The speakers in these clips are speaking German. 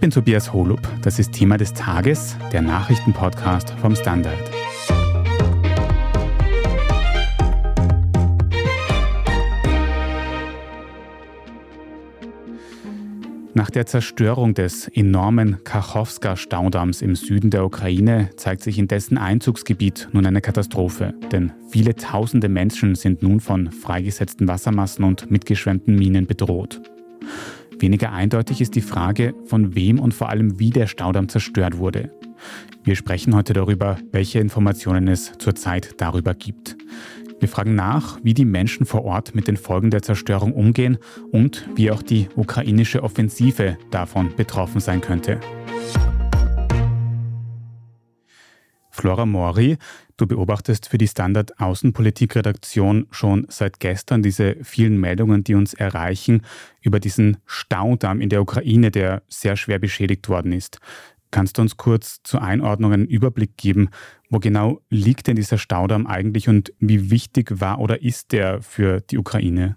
Ich bin Tobias Holub. Das ist Thema des Tages, der Nachrichtenpodcast vom Standard. Nach der Zerstörung des enormen Kachowska-Staudamms im Süden der Ukraine zeigt sich in dessen Einzugsgebiet nun eine Katastrophe. Denn viele tausende Menschen sind nun von freigesetzten Wassermassen und mitgeschwemmten Minen bedroht. Weniger eindeutig ist die Frage, von wem und vor allem wie der Staudamm zerstört wurde. Wir sprechen heute darüber, welche Informationen es zurzeit darüber gibt. Wir fragen nach, wie die Menschen vor Ort mit den Folgen der Zerstörung umgehen und wie auch die ukrainische Offensive davon betroffen sein könnte. Flora Mori, du beobachtest für die Standard Außenpolitikredaktion schon seit gestern diese vielen Meldungen, die uns erreichen über diesen Staudamm in der Ukraine, der sehr schwer beschädigt worden ist. Kannst du uns kurz zur Einordnung einen Überblick geben, wo genau liegt denn dieser Staudamm eigentlich und wie wichtig war oder ist der für die Ukraine?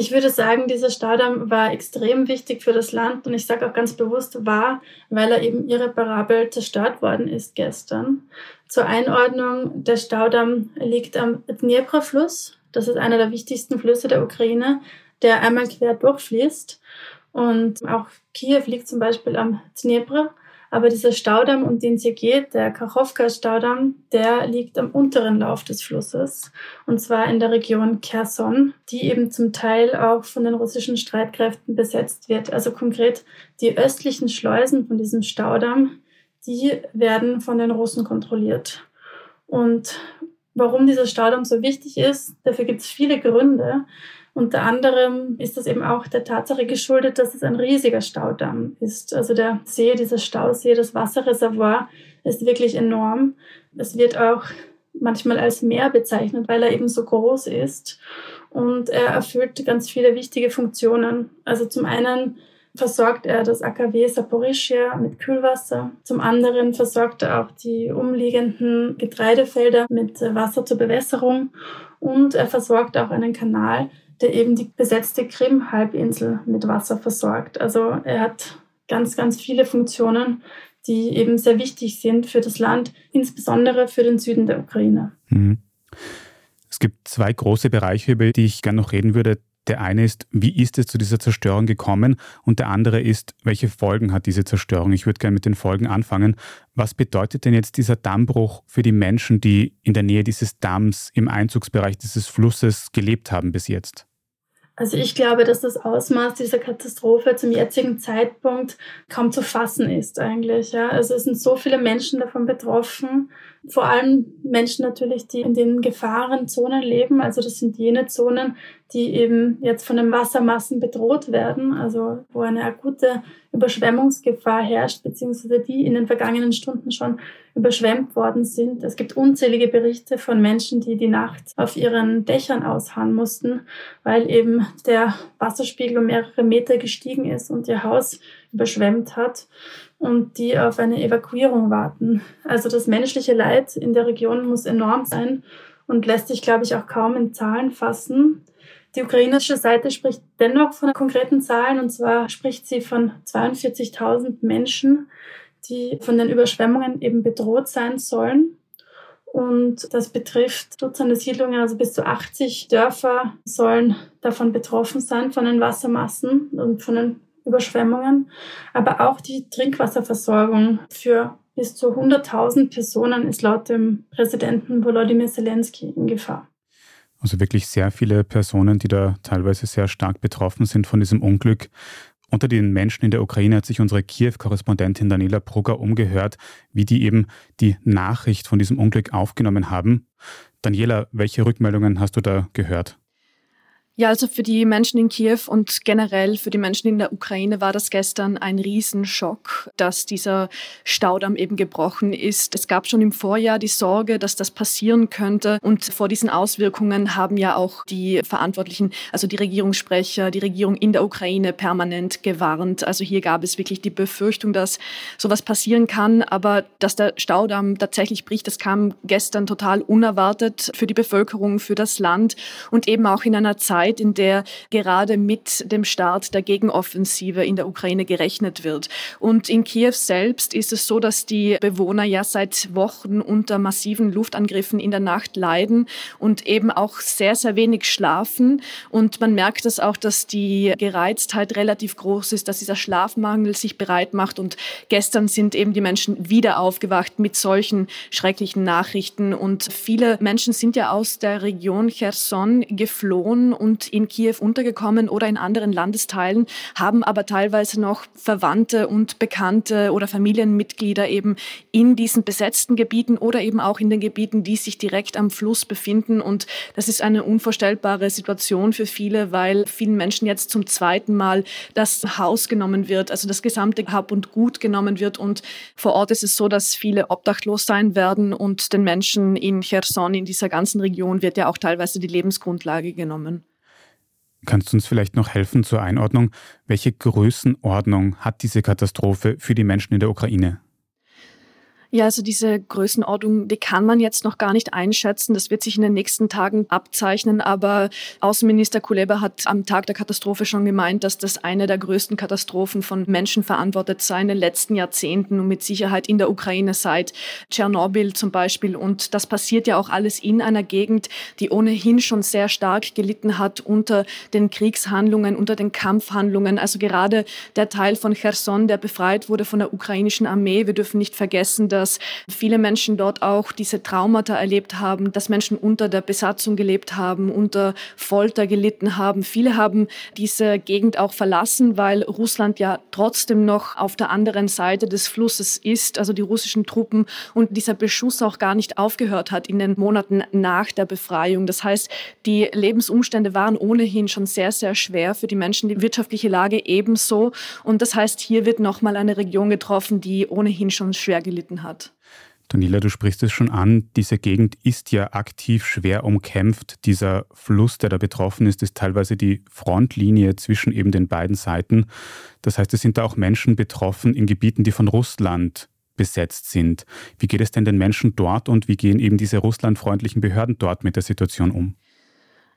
Ich würde sagen, dieser Staudamm war extrem wichtig für das Land und ich sage auch ganz bewusst war, weil er eben irreparabel zerstört worden ist gestern. Zur Einordnung, der Staudamm liegt am Dnepr-Fluss. Das ist einer der wichtigsten Flüsse der Ukraine, der einmal quer durchfließt. Und auch Kiew liegt zum Beispiel am Dnepr. Aber dieser Staudamm, um den es hier geht, der Kachowka-Staudamm, der liegt am unteren Lauf des Flusses. Und zwar in der Region Kherson, die eben zum Teil auch von den russischen Streitkräften besetzt wird. Also konkret die östlichen Schleusen von diesem Staudamm, die werden von den Russen kontrolliert. Und warum dieser Staudamm so wichtig ist, dafür gibt es viele Gründe. Unter anderem ist das eben auch der Tatsache geschuldet, dass es ein riesiger Staudamm ist. Also der See, dieser Stausee, das Wasserreservoir ist wirklich enorm. Es wird auch manchmal als Meer bezeichnet, weil er eben so groß ist. Und er erfüllt ganz viele wichtige Funktionen. Also zum einen versorgt er das AKW Saporischia mit Kühlwasser. Zum anderen versorgt er auch die umliegenden Getreidefelder mit Wasser zur Bewässerung. Und er versorgt auch einen Kanal, der eben die besetzte Krim-Halbinsel mit Wasser versorgt. Also er hat ganz, ganz viele Funktionen, die eben sehr wichtig sind für das Land, insbesondere für den Süden der Ukraine. Mhm. Es gibt zwei große Bereiche, über die ich gerne noch reden würde. Der eine ist, wie ist es zu dieser Zerstörung gekommen? Und der andere ist, welche Folgen hat diese Zerstörung? Ich würde gerne mit den Folgen anfangen. Was bedeutet denn jetzt dieser Dammbruch für die Menschen, die in der Nähe dieses Damms im Einzugsbereich dieses Flusses gelebt haben bis jetzt? Also ich glaube, dass das Ausmaß dieser Katastrophe zum jetzigen Zeitpunkt kaum zu fassen ist eigentlich. Ja. Also es sind so viele Menschen davon betroffen, vor allem Menschen natürlich, die in den Gefahrenzonen leben. Also das sind jene Zonen, die eben jetzt von den Wassermassen bedroht werden, also wo eine akute Überschwemmungsgefahr herrscht, beziehungsweise die in den vergangenen Stunden schon überschwemmt worden sind. Es gibt unzählige Berichte von Menschen, die die Nacht auf ihren Dächern ausharren mussten, weil eben der Wasserspiegel um mehrere Meter gestiegen ist und ihr Haus überschwemmt hat und die auf eine Evakuierung warten. Also das menschliche Leid in der Region muss enorm sein und lässt sich, glaube ich, auch kaum in Zahlen fassen. Die ukrainische Seite spricht dennoch von konkreten Zahlen und zwar spricht sie von 42.000 Menschen, die von den Überschwemmungen eben bedroht sein sollen. Und das betrifft Dutzende Siedlungen, also bis zu 80 Dörfer sollen davon betroffen sein, von den Wassermassen und von den Überschwemmungen. Aber auch die Trinkwasserversorgung für bis zu 100.000 Personen ist laut dem Präsidenten Volodymyr Zelensky in Gefahr. Also wirklich sehr viele Personen, die da teilweise sehr stark betroffen sind von diesem Unglück. Unter den Menschen in der Ukraine hat sich unsere Kiew-Korrespondentin Daniela Brugger umgehört, wie die eben die Nachricht von diesem Unglück aufgenommen haben. Daniela, welche Rückmeldungen hast du da gehört? Ja, also für die Menschen in Kiew und generell für die Menschen in der Ukraine war das gestern ein Riesenschock, dass dieser Staudamm eben gebrochen ist. Es gab schon im Vorjahr die Sorge, dass das passieren könnte. Und vor diesen Auswirkungen haben ja auch die Verantwortlichen, also die Regierungssprecher, die Regierung in der Ukraine permanent gewarnt. Also hier gab es wirklich die Befürchtung, dass sowas passieren kann. Aber dass der Staudamm tatsächlich bricht, das kam gestern total unerwartet für die Bevölkerung, für das Land und eben auch in einer Zeit, Zeit, in der gerade mit dem Start der Gegenoffensive in der Ukraine gerechnet wird. Und in Kiew selbst ist es so, dass die Bewohner ja seit Wochen unter massiven Luftangriffen in der Nacht leiden und eben auch sehr, sehr wenig schlafen. Und man merkt das auch, dass die Gereiztheit relativ groß ist, dass dieser Schlafmangel sich bereit macht. Und gestern sind eben die Menschen wieder aufgewacht mit solchen schrecklichen Nachrichten. Und viele Menschen sind ja aus der Region Cherson geflohen und in Kiew untergekommen oder in anderen Landesteilen, haben aber teilweise noch Verwandte und Bekannte oder Familienmitglieder eben in diesen besetzten Gebieten oder eben auch in den Gebieten, die sich direkt am Fluss befinden. Und das ist eine unvorstellbare Situation für viele, weil vielen Menschen jetzt zum zweiten Mal das Haus genommen wird, also das gesamte Hab und Gut genommen wird. Und vor Ort ist es so, dass viele obdachlos sein werden und den Menschen in Cherson, in dieser ganzen Region, wird ja auch teilweise die Lebensgrundlage genommen. Kannst du uns vielleicht noch helfen zur Einordnung? Welche Größenordnung hat diese Katastrophe für die Menschen in der Ukraine? Ja, also diese Größenordnung, die kann man jetzt noch gar nicht einschätzen. Das wird sich in den nächsten Tagen abzeichnen. Aber Außenminister Kuleba hat am Tag der Katastrophe schon gemeint, dass das eine der größten Katastrophen von Menschen verantwortet sei in den letzten Jahrzehnten und mit Sicherheit in der Ukraine seit Tschernobyl zum Beispiel. Und das passiert ja auch alles in einer Gegend, die ohnehin schon sehr stark gelitten hat unter den Kriegshandlungen, unter den Kampfhandlungen. Also gerade der Teil von Cherson, der befreit wurde von der ukrainischen Armee. Wir dürfen nicht vergessen, dass viele Menschen dort auch diese Traumata erlebt haben, dass Menschen unter der Besatzung gelebt haben, unter Folter gelitten haben. Viele haben diese Gegend auch verlassen, weil Russland ja trotzdem noch auf der anderen Seite des Flusses ist, also die russischen Truppen und dieser Beschuss auch gar nicht aufgehört hat in den Monaten nach der Befreiung. Das heißt, die Lebensumstände waren ohnehin schon sehr, sehr schwer für die Menschen, die wirtschaftliche Lage ebenso. Und das heißt, hier wird nochmal eine Region getroffen, die ohnehin schon schwer gelitten hat hat. Daniela, du sprichst es schon an, diese Gegend ist ja aktiv schwer umkämpft. Dieser Fluss, der da betroffen ist, ist teilweise die Frontlinie zwischen eben den beiden Seiten. Das heißt, es sind da auch Menschen betroffen in Gebieten, die von Russland besetzt sind. Wie geht es denn den Menschen dort und wie gehen eben diese russlandfreundlichen Behörden dort mit der Situation um?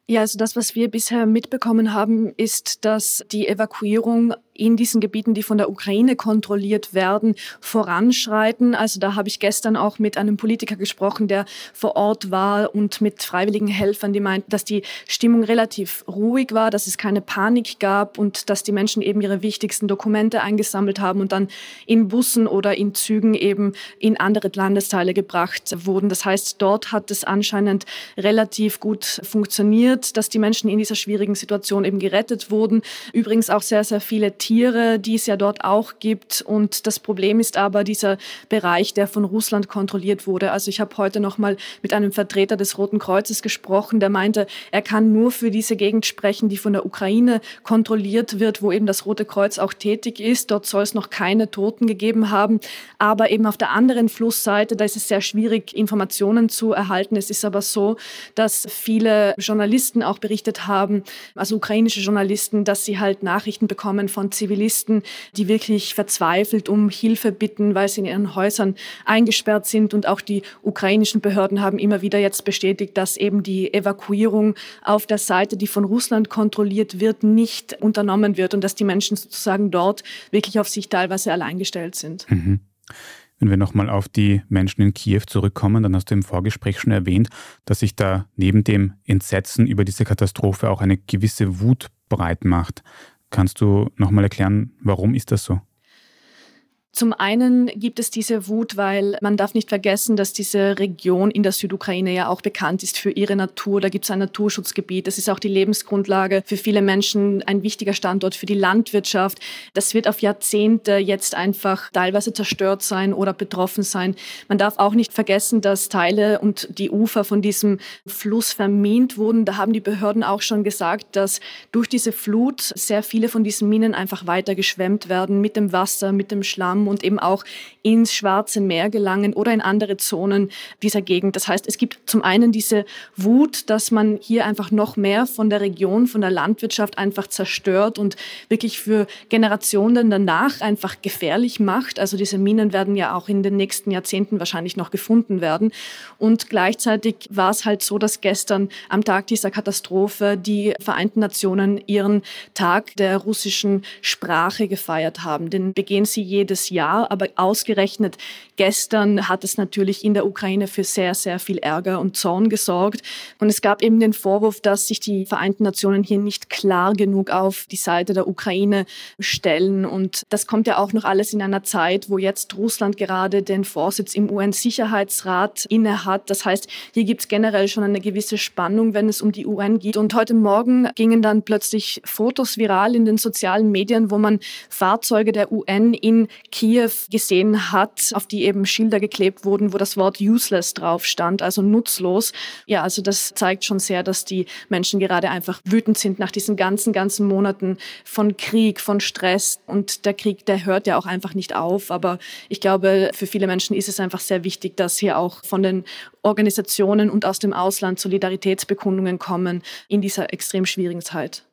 Ja, also das, was wir bisher mitbekommen haben, ist, dass die Evakuierung in diesen Gebieten, die von der Ukraine kontrolliert werden, voranschreiten. Also da habe ich gestern auch mit einem Politiker gesprochen, der vor Ort war und mit freiwilligen Helfern, die meinten, dass die Stimmung relativ ruhig war, dass es keine Panik gab und dass die Menschen eben ihre wichtigsten Dokumente eingesammelt haben und dann in Bussen oder in Zügen eben in andere Landesteile gebracht wurden. Das heißt, dort hat es anscheinend relativ gut funktioniert, dass die Menschen in dieser schwierigen Situation eben gerettet wurden. Übrigens auch sehr, sehr viele Tiere die es ja dort auch gibt. Und das Problem ist aber dieser Bereich, der von Russland kontrolliert wurde. Also ich habe heute noch mal mit einem Vertreter des Roten Kreuzes gesprochen, der meinte, er kann nur für diese Gegend sprechen, die von der Ukraine kontrolliert wird, wo eben das Rote Kreuz auch tätig ist. Dort soll es noch keine Toten gegeben haben. Aber eben auf der anderen Flussseite, da ist es sehr schwierig, Informationen zu erhalten. Es ist aber so, dass viele Journalisten auch berichtet haben, also ukrainische Journalisten, dass sie halt Nachrichten bekommen von Zivilisten, die wirklich verzweifelt um Hilfe bitten, weil sie in ihren Häusern eingesperrt sind. Und auch die ukrainischen Behörden haben immer wieder jetzt bestätigt, dass eben die Evakuierung auf der Seite, die von Russland kontrolliert wird, nicht unternommen wird und dass die Menschen sozusagen dort wirklich auf sich teilweise allein gestellt sind. Mhm. Wenn wir nochmal auf die Menschen in Kiew zurückkommen, dann hast du im Vorgespräch schon erwähnt, dass sich da neben dem Entsetzen über diese Katastrophe auch eine gewisse Wut breit macht. Kannst du nochmal erklären, warum ist das so? Zum einen gibt es diese Wut, weil man darf nicht vergessen, dass diese Region in der Südukraine ja auch bekannt ist für ihre Natur. Da gibt es ein Naturschutzgebiet. Das ist auch die Lebensgrundlage für viele Menschen, ein wichtiger Standort für die Landwirtschaft. Das wird auf Jahrzehnte jetzt einfach teilweise zerstört sein oder betroffen sein. Man darf auch nicht vergessen, dass Teile und die Ufer von diesem Fluss vermint wurden. Da haben die Behörden auch schon gesagt, dass durch diese Flut sehr viele von diesen Minen einfach weiter geschwemmt werden mit dem Wasser, mit dem Schlamm kommen und eben auch ins Schwarze Meer gelangen oder in andere Zonen dieser Gegend. Das heißt, es gibt zum einen diese Wut, dass man hier einfach noch mehr von der Region, von der Landwirtschaft einfach zerstört und wirklich für Generationen danach einfach gefährlich macht. Also diese Minen werden ja auch in den nächsten Jahrzehnten wahrscheinlich noch gefunden werden. Und gleichzeitig war es halt so, dass gestern am Tag dieser Katastrophe die Vereinten Nationen ihren Tag der russischen Sprache gefeiert haben. Den begehen sie jedes Jahr, aber ausgerechnet gestern hat es natürlich in der Ukraine für sehr, sehr viel Ärger und Zorn gesorgt. Und es gab eben den Vorwurf, dass sich die Vereinten Nationen hier nicht klar genug auf die Seite der Ukraine stellen. Und das kommt ja auch noch alles in einer Zeit, wo jetzt Russland gerade den Vorsitz im UN-Sicherheitsrat innehat. Das heißt, hier gibt es generell schon eine gewisse Spannung, wenn es um die UN geht. Und heute Morgen gingen dann plötzlich Fotos viral in den sozialen Medien, wo man Fahrzeuge der UN in Kiew gesehen hat, auf die eben Schilder geklebt wurden, wo das Wort useless drauf stand, also nutzlos. Ja, also das zeigt schon sehr, dass die Menschen gerade einfach wütend sind nach diesen ganzen, ganzen Monaten von Krieg, von Stress. Und der Krieg, der hört ja auch einfach nicht auf. Aber ich glaube, für viele Menschen ist es einfach sehr wichtig, dass hier auch von den Organisationen und aus dem Ausland Solidaritätsbekundungen kommen in dieser extrem schwierigen Zeit.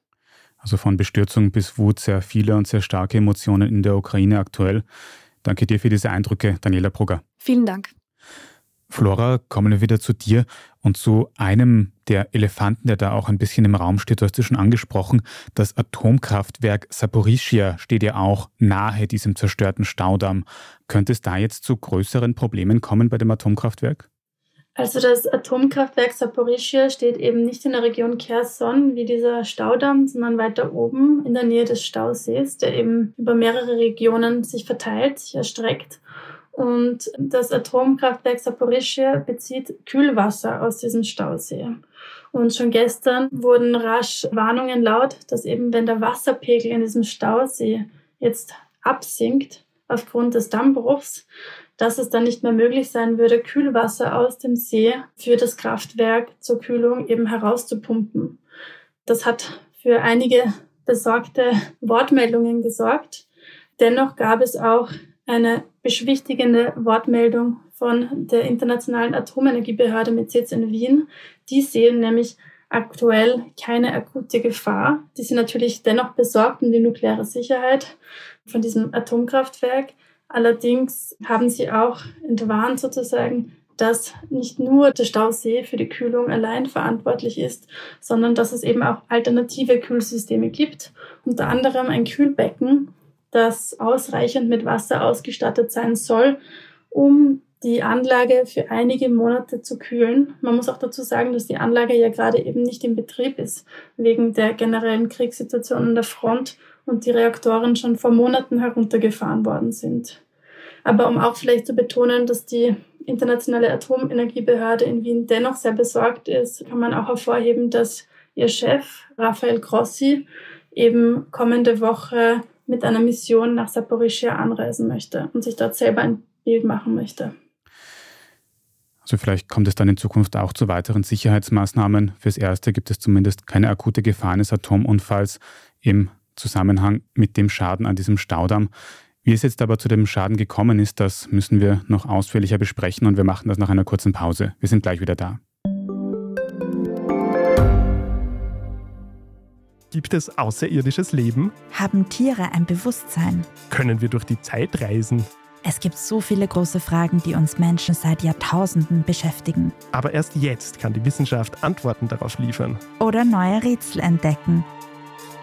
Also von Bestürzung bis Wut sehr viele und sehr starke Emotionen in der Ukraine aktuell. Danke dir für diese Eindrücke, Daniela Brugger. Vielen Dank. Flora, kommen wir wieder zu dir und zu einem der Elefanten, der da auch ein bisschen im Raum steht. Du hast es schon angesprochen. Das Atomkraftwerk Saporischia steht ja auch nahe diesem zerstörten Staudamm. Könnte es da jetzt zu größeren Problemen kommen bei dem Atomkraftwerk? Also das Atomkraftwerk Saporischia steht eben nicht in der Region Kherson wie dieser Staudamm, sondern weiter oben in der Nähe des Stausees, der eben über mehrere Regionen sich verteilt, sich erstreckt. Und das Atomkraftwerk Saporischia bezieht Kühlwasser aus diesem Stausee. Und schon gestern wurden rasch Warnungen laut, dass eben wenn der Wasserpegel in diesem Stausee jetzt absinkt aufgrund des Dammbruchs, dass es dann nicht mehr möglich sein würde, Kühlwasser aus dem See für das Kraftwerk zur Kühlung eben herauszupumpen. Das hat für einige besorgte Wortmeldungen gesorgt. Dennoch gab es auch eine beschwichtigende Wortmeldung von der Internationalen Atomenergiebehörde mit Sitz in Wien. Die sehen nämlich aktuell keine akute Gefahr. Die sind natürlich dennoch besorgt um die nukleare Sicherheit von diesem Atomkraftwerk. Allerdings haben sie auch entwarnt sozusagen, dass nicht nur der Stausee für die Kühlung allein verantwortlich ist, sondern dass es eben auch alternative Kühlsysteme gibt, unter anderem ein Kühlbecken, das ausreichend mit Wasser ausgestattet sein soll, um die Anlage für einige Monate zu kühlen. Man muss auch dazu sagen, dass die Anlage ja gerade eben nicht in Betrieb ist, wegen der generellen Kriegssituation an der Front und die Reaktoren schon vor Monaten heruntergefahren worden sind. Aber um auch vielleicht zu betonen, dass die Internationale Atomenergiebehörde in Wien dennoch sehr besorgt ist, kann man auch hervorheben, dass ihr Chef Rafael Grossi eben kommende Woche mit einer Mission nach Saporischia anreisen möchte und sich dort selber ein Bild machen möchte. Also vielleicht kommt es dann in Zukunft auch zu weiteren Sicherheitsmaßnahmen. Fürs Erste gibt es zumindest keine akute Gefahr eines Atomunfalls im Zusammenhang mit dem Schaden an diesem Staudamm. Wie es jetzt aber zu dem Schaden gekommen ist, das müssen wir noch ausführlicher besprechen und wir machen das nach einer kurzen Pause. Wir sind gleich wieder da. Gibt es außerirdisches Leben? Haben Tiere ein Bewusstsein? Können wir durch die Zeit reisen? Es gibt so viele große Fragen, die uns Menschen seit Jahrtausenden beschäftigen. Aber erst jetzt kann die Wissenschaft Antworten darauf liefern. Oder neue Rätsel entdecken.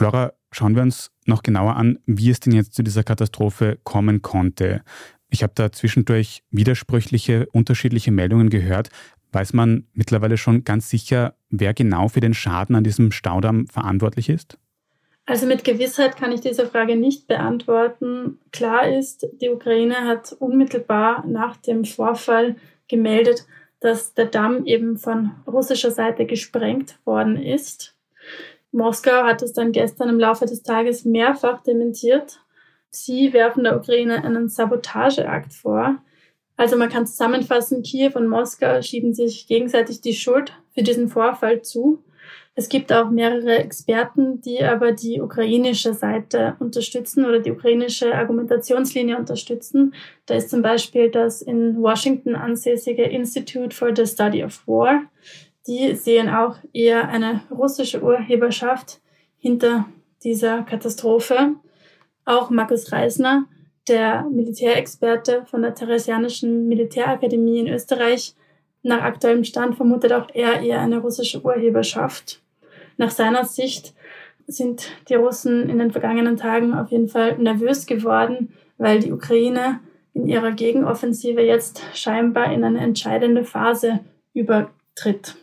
Flora, schauen wir uns noch genauer an, wie es denn jetzt zu dieser Katastrophe kommen konnte. Ich habe da zwischendurch widersprüchliche, unterschiedliche Meldungen gehört. Weiß man mittlerweile schon ganz sicher, wer genau für den Schaden an diesem Staudamm verantwortlich ist? Also mit Gewissheit kann ich diese Frage nicht beantworten. Klar ist, die Ukraine hat unmittelbar nach dem Vorfall gemeldet, dass der Damm eben von russischer Seite gesprengt worden ist. Moskau hat es dann gestern im Laufe des Tages mehrfach dementiert. Sie werfen der Ukraine einen Sabotageakt vor. Also man kann zusammenfassen, Kiew und Moskau schieben sich gegenseitig die Schuld für diesen Vorfall zu. Es gibt auch mehrere Experten, die aber die ukrainische Seite unterstützen oder die ukrainische Argumentationslinie unterstützen. Da ist zum Beispiel das in Washington ansässige Institute for the Study of War. Die sehen auch eher eine russische Urheberschaft hinter dieser Katastrophe. Auch Markus Reisner, der Militärexperte von der Theresianischen Militärakademie in Österreich, nach aktuellem Stand vermutet auch er eher eine russische Urheberschaft. Nach seiner Sicht sind die Russen in den vergangenen Tagen auf jeden Fall nervös geworden, weil die Ukraine in ihrer Gegenoffensive jetzt scheinbar in eine entscheidende Phase übertritt.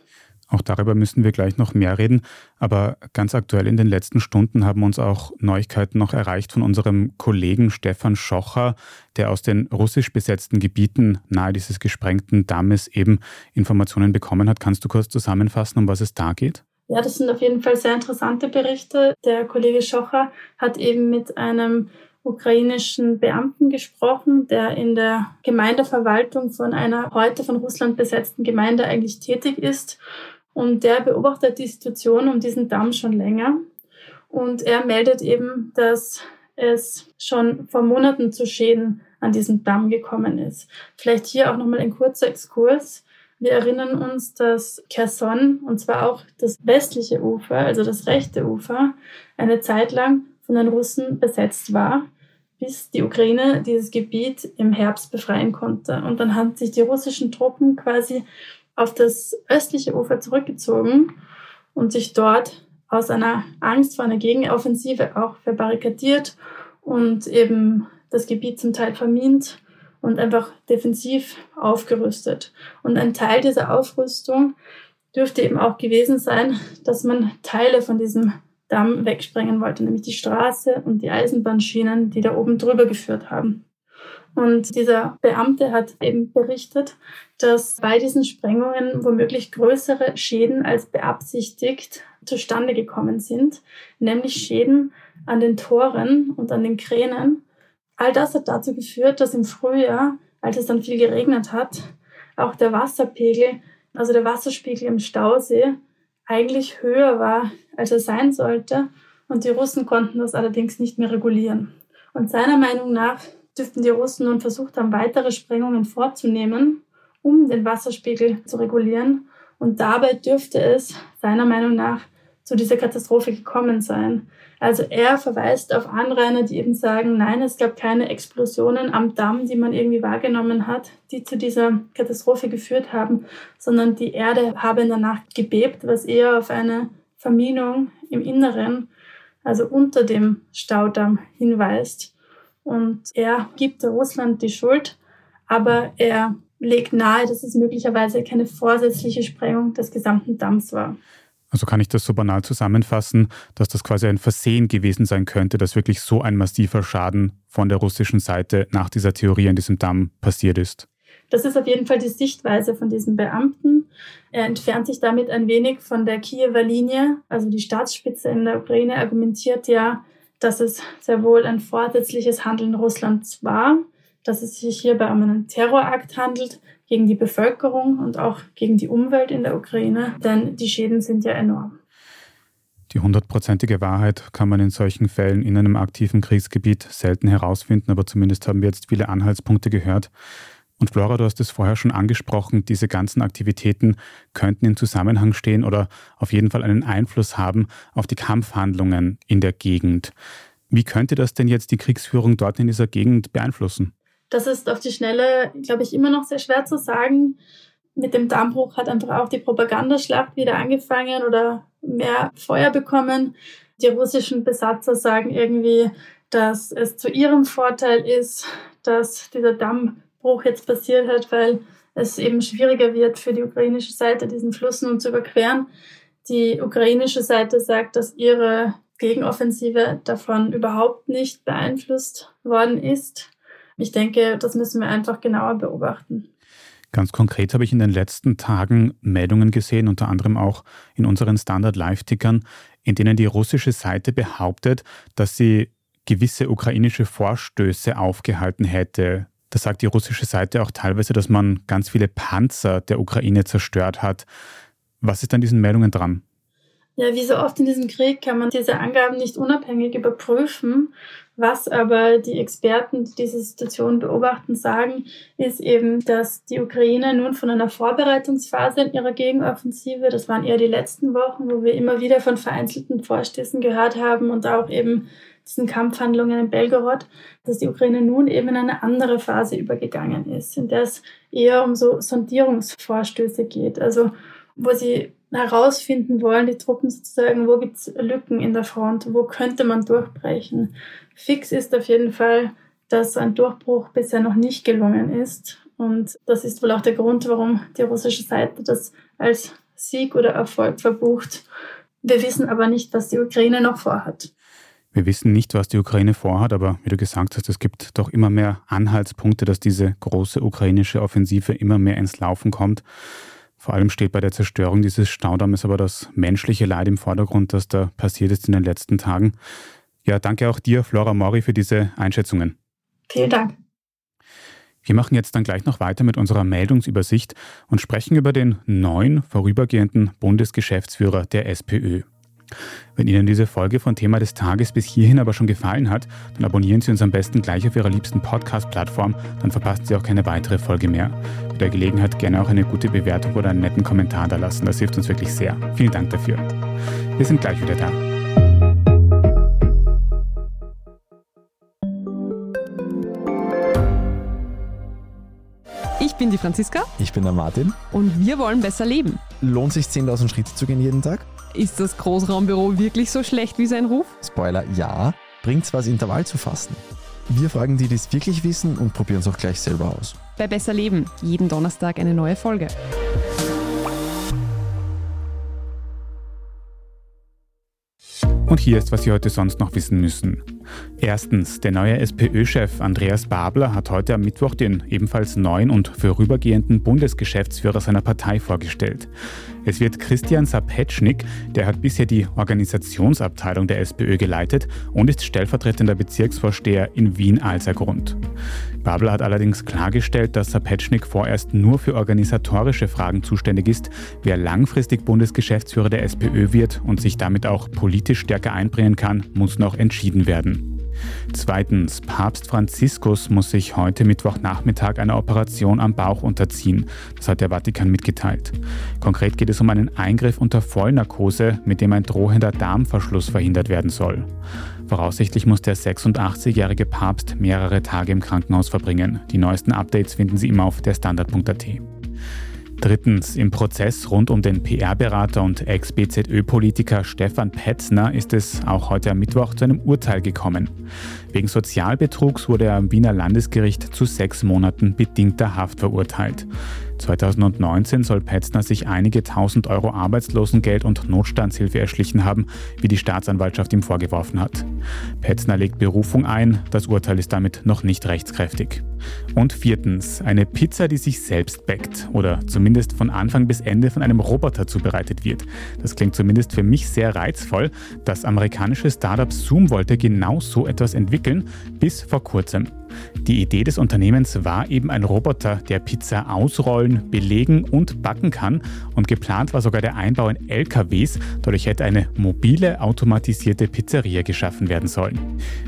Auch darüber müssen wir gleich noch mehr reden. Aber ganz aktuell in den letzten Stunden haben uns auch Neuigkeiten noch erreicht von unserem Kollegen Stefan Schocher, der aus den russisch besetzten Gebieten nahe dieses gesprengten Dammes eben Informationen bekommen hat. Kannst du kurz zusammenfassen, um was es da geht? Ja, das sind auf jeden Fall sehr interessante Berichte. Der Kollege Schocher hat eben mit einem ukrainischen Beamten gesprochen, der in der Gemeindeverwaltung von einer heute von Russland besetzten Gemeinde eigentlich tätig ist und der beobachtet die Situation um diesen Damm schon länger. Und er meldet eben, dass es schon vor Monaten zu Schäden an diesem Damm gekommen ist. Vielleicht hier auch nochmal ein kurzer Exkurs. Wir erinnern uns, dass Kherson, und zwar auch das westliche Ufer, also das rechte Ufer, eine Zeit lang von den Russen besetzt war, bis die Ukraine dieses Gebiet im Herbst befreien konnte. Und dann haben sich die russischen Truppen quasi auf das östliche Ufer zurückgezogen und sich dort aus einer Angst vor einer Gegenoffensive auch verbarrikadiert und eben das Gebiet zum Teil vermint und einfach defensiv aufgerüstet. Und ein Teil dieser Aufrüstung dürfte eben auch gewesen sein, dass man Teile von diesem Damm wegsprengen wollte, nämlich die Straße und die Eisenbahnschienen, die da oben drüber geführt haben. Und dieser Beamte hat eben berichtet, dass bei diesen Sprengungen womöglich größere Schäden als beabsichtigt zustande gekommen sind, nämlich Schäden an den Toren und an den Kränen. All das hat dazu geführt, dass im Frühjahr, als es dann viel geregnet hat, auch der Wasserpegel, also der Wasserspiegel im Stausee, eigentlich höher war, als er sein sollte. Und die Russen konnten das allerdings nicht mehr regulieren. Und seiner Meinung nach dürften die Russen nun versucht haben, weitere Sprengungen vorzunehmen, um den Wasserspiegel zu regulieren. Und dabei dürfte es seiner Meinung nach zu dieser Katastrophe gekommen sein. Also er verweist auf Anrainer, die eben sagen, nein, es gab keine Explosionen am Damm, die man irgendwie wahrgenommen hat, die zu dieser Katastrophe geführt haben, sondern die Erde habe Nacht gebebt, was eher auf eine Verminung im Inneren, also unter dem Staudamm hinweist. Und er gibt Russland die Schuld, aber er legt nahe, dass es möglicherweise keine vorsätzliche Sprengung des gesamten Damms war. Also kann ich das so banal zusammenfassen, dass das quasi ein Versehen gewesen sein könnte, dass wirklich so ein massiver Schaden von der russischen Seite nach dieser Theorie an diesem Damm passiert ist? Das ist auf jeden Fall die Sichtweise von diesem Beamten. Er entfernt sich damit ein wenig von der Kiewer Linie. Also die Staatsspitze in der Ukraine argumentiert ja, dass es sehr wohl ein vorsätzliches Handeln Russlands war, dass es sich hierbei um einen Terrorakt handelt gegen die Bevölkerung und auch gegen die Umwelt in der Ukraine, denn die Schäden sind ja enorm. Die hundertprozentige Wahrheit kann man in solchen Fällen in einem aktiven Kriegsgebiet selten herausfinden, aber zumindest haben wir jetzt viele Anhaltspunkte gehört. Und Flora, du hast es vorher schon angesprochen, diese ganzen Aktivitäten könnten in Zusammenhang stehen oder auf jeden Fall einen Einfluss haben auf die Kampfhandlungen in der Gegend. Wie könnte das denn jetzt die Kriegsführung dort in dieser Gegend beeinflussen? Das ist auf die Schnelle, glaube ich, immer noch sehr schwer zu sagen. Mit dem Dammbruch hat einfach auch die Propagandaschlacht wieder angefangen oder mehr Feuer bekommen. Die russischen Besatzer sagen irgendwie, dass es zu ihrem Vorteil ist, dass dieser Damm Bruch jetzt passiert hat, weil es eben schwieriger wird für die ukrainische Seite, diesen Fluss nun zu überqueren. Die ukrainische Seite sagt, dass ihre Gegenoffensive davon überhaupt nicht beeinflusst worden ist. Ich denke, das müssen wir einfach genauer beobachten. Ganz konkret habe ich in den letzten Tagen Meldungen gesehen, unter anderem auch in unseren Standard-Live-Tickern, in denen die russische Seite behauptet, dass sie gewisse ukrainische Vorstöße aufgehalten hätte. Da sagt die russische Seite auch teilweise, dass man ganz viele Panzer der Ukraine zerstört hat. Was ist an diesen Meldungen dran? Ja, wie so oft in diesem Krieg kann man diese Angaben nicht unabhängig überprüfen. Was aber die Experten, die diese Situation beobachten, sagen, ist eben, dass die Ukraine nun von einer Vorbereitungsphase in ihrer Gegenoffensive, das waren eher die letzten Wochen, wo wir immer wieder von vereinzelten Vorstößen gehört haben und auch eben diesen Kampfhandlungen in Belgorod, dass die Ukraine nun eben in eine andere Phase übergegangen ist, in der es eher um so Sondierungsvorstöße geht. Also wo sie herausfinden wollen, die Truppen sozusagen, wo gibt es Lücken in der Front, wo könnte man durchbrechen. Fix ist auf jeden Fall, dass ein Durchbruch bisher noch nicht gelungen ist. Und das ist wohl auch der Grund, warum die russische Seite das als Sieg oder Erfolg verbucht. Wir wissen aber nicht, was die Ukraine noch vorhat. Wir wissen nicht, was die Ukraine vorhat, aber wie du gesagt hast, es gibt doch immer mehr Anhaltspunkte, dass diese große ukrainische Offensive immer mehr ins Laufen kommt. Vor allem steht bei der Zerstörung dieses Staudammes aber das menschliche Leid im Vordergrund, das da passiert ist in den letzten Tagen. Ja, danke auch dir, Flora Mori, für diese Einschätzungen. Vielen Dank. Wir machen jetzt dann gleich noch weiter mit unserer Meldungsübersicht und sprechen über den neuen vorübergehenden Bundesgeschäftsführer der SPÖ. Wenn Ihnen diese Folge von Thema des Tages bis hierhin aber schon gefallen hat, dann abonnieren Sie uns am besten gleich auf Ihrer liebsten Podcast-Plattform, dann verpassen Sie auch keine weitere Folge mehr. Bei der Gelegenheit gerne auch eine gute Bewertung oder einen netten Kommentar da lassen, das hilft uns wirklich sehr. Vielen Dank dafür. Wir sind gleich wieder da. Ich bin die Franziska. Ich bin der Martin. Und wir wollen besser leben. Lohnt sich 10.000 Schritte zu gehen jeden Tag? Ist das Großraumbüro wirklich so schlecht wie sein Ruf? Spoiler, ja. Bringt's was, Intervall zu fassen? Wir fragen die, die es wirklich wissen und probieren es auch gleich selber aus. Bei Besser Leben, jeden Donnerstag eine neue Folge. Und hier ist, was Sie heute sonst noch wissen müssen. Erstens, der neue SPÖ-Chef Andreas Babler hat heute am Mittwoch den ebenfalls neuen und vorübergehenden Bundesgeschäftsführer seiner Partei vorgestellt. Es wird Christian Sapetschnik, der hat bisher die Organisationsabteilung der SPÖ geleitet und ist stellvertretender Bezirksvorsteher in Wien-Alsergrund. Babler hat allerdings klargestellt, dass Sapetschnik vorerst nur für organisatorische Fragen zuständig ist. Wer langfristig Bundesgeschäftsführer der SPÖ wird und sich damit auch politisch stärker einbringen kann, muss noch entschieden werden. Zweitens, Papst Franziskus muss sich heute Mittwochnachmittag einer Operation am Bauch unterziehen. Das hat der Vatikan mitgeteilt. Konkret geht es um einen Eingriff unter Vollnarkose, mit dem ein drohender Darmverschluss verhindert werden soll. Voraussichtlich muss der 86-jährige Papst mehrere Tage im Krankenhaus verbringen. Die neuesten Updates finden Sie immer auf der Standard.at. Drittens, im Prozess rund um den PR-Berater und Ex-BZÖ-Politiker Stefan Petzner ist es auch heute am Mittwoch zu einem Urteil gekommen. Wegen Sozialbetrugs wurde er am Wiener Landesgericht zu sechs Monaten bedingter Haft verurteilt. 2019 soll Petzner sich einige tausend Euro Arbeitslosengeld und Notstandshilfe erschlichen haben, wie die Staatsanwaltschaft ihm vorgeworfen hat. Petzner legt Berufung ein, das Urteil ist damit noch nicht rechtskräftig. Und viertens, eine Pizza, die sich selbst backt oder zumindest von Anfang bis Ende von einem Roboter zubereitet wird. Das klingt zumindest für mich sehr reizvoll. Das amerikanische Startup Zoom wollte genau so etwas entwickeln, bis vor kurzem. Die Idee des Unternehmens war eben ein Roboter, der Pizza ausrollen, belegen und backen kann. Und geplant war sogar der Einbau in LKWs. Dadurch hätte eine mobile, automatisierte Pizzeria geschaffen werden sollen.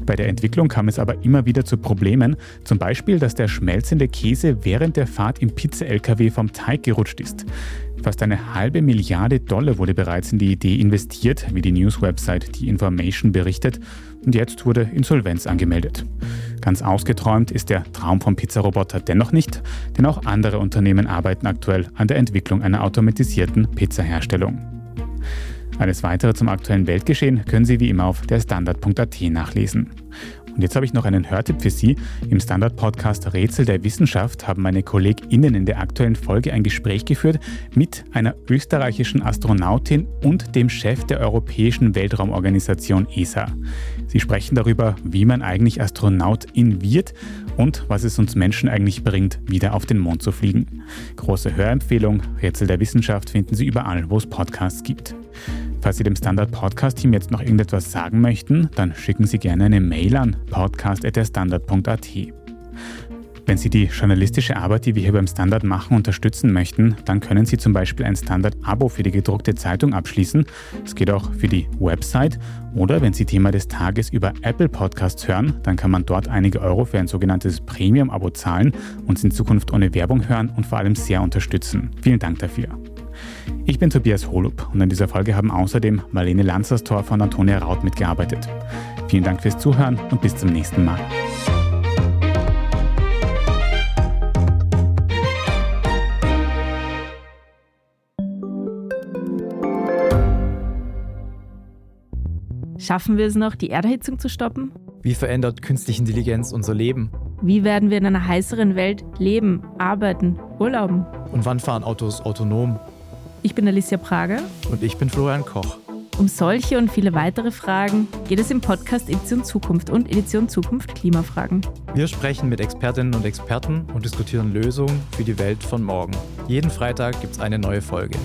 Bei der Entwicklung kam es aber immer wieder zu Problemen. Zum Beispiel, dass der schmelzende Käse während der Fahrt im Pizza-LKW vom Teig gerutscht ist. Fast eine halbe Milliarde Dollar wurde bereits in die Idee investiert, wie die News-Website The Information berichtet, und jetzt wurde Insolvenz angemeldet. Ganz ausgeträumt ist der Traum vom Pizzaroboter dennoch nicht, denn auch andere Unternehmen arbeiten aktuell an der Entwicklung einer automatisierten Pizzaherstellung. Alles weitere zum aktuellen Weltgeschehen können Sie wie immer auf der Standard.at nachlesen. Und jetzt habe ich noch einen Hörtipp für Sie. Im Standard-Podcast Rätsel der Wissenschaft haben meine KollegInnen in der aktuellen Folge ein Gespräch geführt mit einer österreichischen Astronautin und dem Chef der Europäischen Weltraumorganisation ESA. Sie sprechen darüber, wie man eigentlich Astronautin wird und was es uns Menschen eigentlich bringt, wieder auf den Mond zu fliegen. Große Hörempfehlung, Rätsel der Wissenschaft finden Sie überall, wo es Podcasts gibt. Falls Sie dem Standard Podcast Team jetzt noch irgendetwas sagen möchten, dann schicken Sie gerne eine Mail an podcast.derstandard.at. Wenn Sie die journalistische Arbeit, die wir hier beim Standard machen, unterstützen möchten, dann können Sie zum Beispiel ein Standard-Abo für die gedruckte Zeitung abschließen. Es geht auch für die Website. Oder wenn Sie Thema des Tages über Apple Podcasts hören, dann kann man dort einige Euro für ein sogenanntes Premium-Abo zahlen, uns in Zukunft ohne Werbung hören und vor allem sehr unterstützen. Vielen Dank dafür. Ich bin Tobias Holub und an dieser Folge haben außerdem Marlene Lanzerstorfer und Antonia Raut mitgearbeitet. Vielen Dank fürs Zuhören und bis zum nächsten Mal. Schaffen wir es noch, die Erderhitzung zu stoppen? Wie verändert künstliche Intelligenz unser Leben? Wie werden wir in einer heißeren Welt leben, arbeiten, urlauben? Und wann fahren Autos autonom? Ich bin Alicia Prager. Und ich bin Florian Koch. Um solche und viele weitere Fragen geht es im Podcast Edition Zukunft und Edition Zukunft Klimafragen. Wir sprechen mit Expertinnen und Experten und diskutieren Lösungen für die Welt von morgen. Jeden Freitag gibt es eine neue Folge.